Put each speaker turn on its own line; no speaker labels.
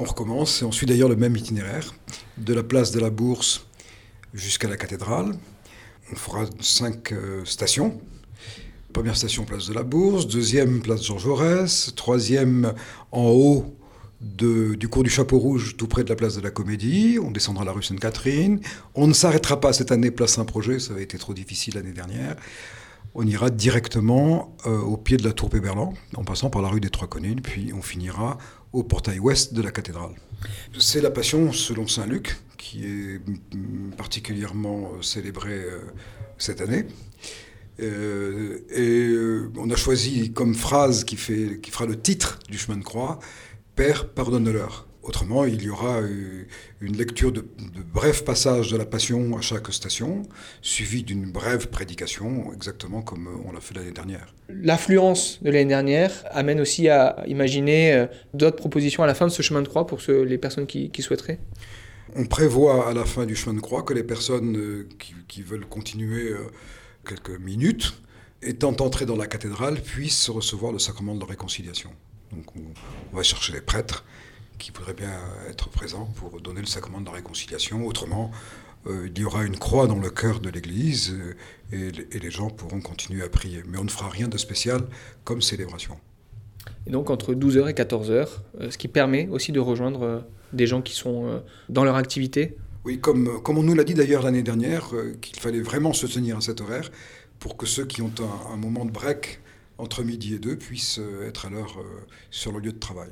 On recommence et on suit d'ailleurs le même itinéraire, de la place de la Bourse jusqu'à la cathédrale. On fera cinq euh, stations. Première station, place de la Bourse. Deuxième, place Georges Jaurès. Troisième, en haut du cours du Chapeau Rouge, tout près de la place de la Comédie. On descendra la rue Sainte-Catherine. On ne s'arrêtera pas cette année, place Saint-Projet. Ça avait été trop difficile l'année dernière. On ira directement euh, au pied de la tour Péberlan, en passant par la rue des Trois Communes, puis on finira au portail ouest de la cathédrale. C'est la Passion selon Saint Luc, qui est particulièrement euh, célébrée euh, cette année. Et on a choisi comme phrase qui, fait, qui fera le titre du chemin de croix, Père, pardonne-leur. Autrement, il y aura une lecture de, brefs passages de la Passion à chaque station, suivie d'une brève prédication, exactement comme on l'a fait l'année dernière.
L'affluence de l'année dernière amène aussi à imaginer d'autres propositions à la fin de ce chemin de croix pour les personnes qui souhaiteraient?
On prévoit à la fin du chemin de croix que les personnes euh, qui, veulent continuer euh, quelques minutes, étant entrées dans la cathédrale, puissent recevoir le sacrement de la réconciliation. Donc on, va chercher les prêtres qui voudraient bien être présents pour donner le sacrement de la réconciliation. Autrement, euh, il y aura une croix dans le cœur de l'Église et, les gens pourront continuer à prier. Mais on ne fera rien de spécial comme célébration.
Et donc entre 12h et 14h, ce qui permet aussi de rejoindre des gens qui sont euh, dans leur activité
Oui, comme, comme on nous l'a dit d'ailleurs l'année dernière, euh, qu'il fallait vraiment se tenir à cet horaire pour que ceux qui ont un, un moment de break entre midi et deux puissent euh, être à l'heure sur le lieu de travail.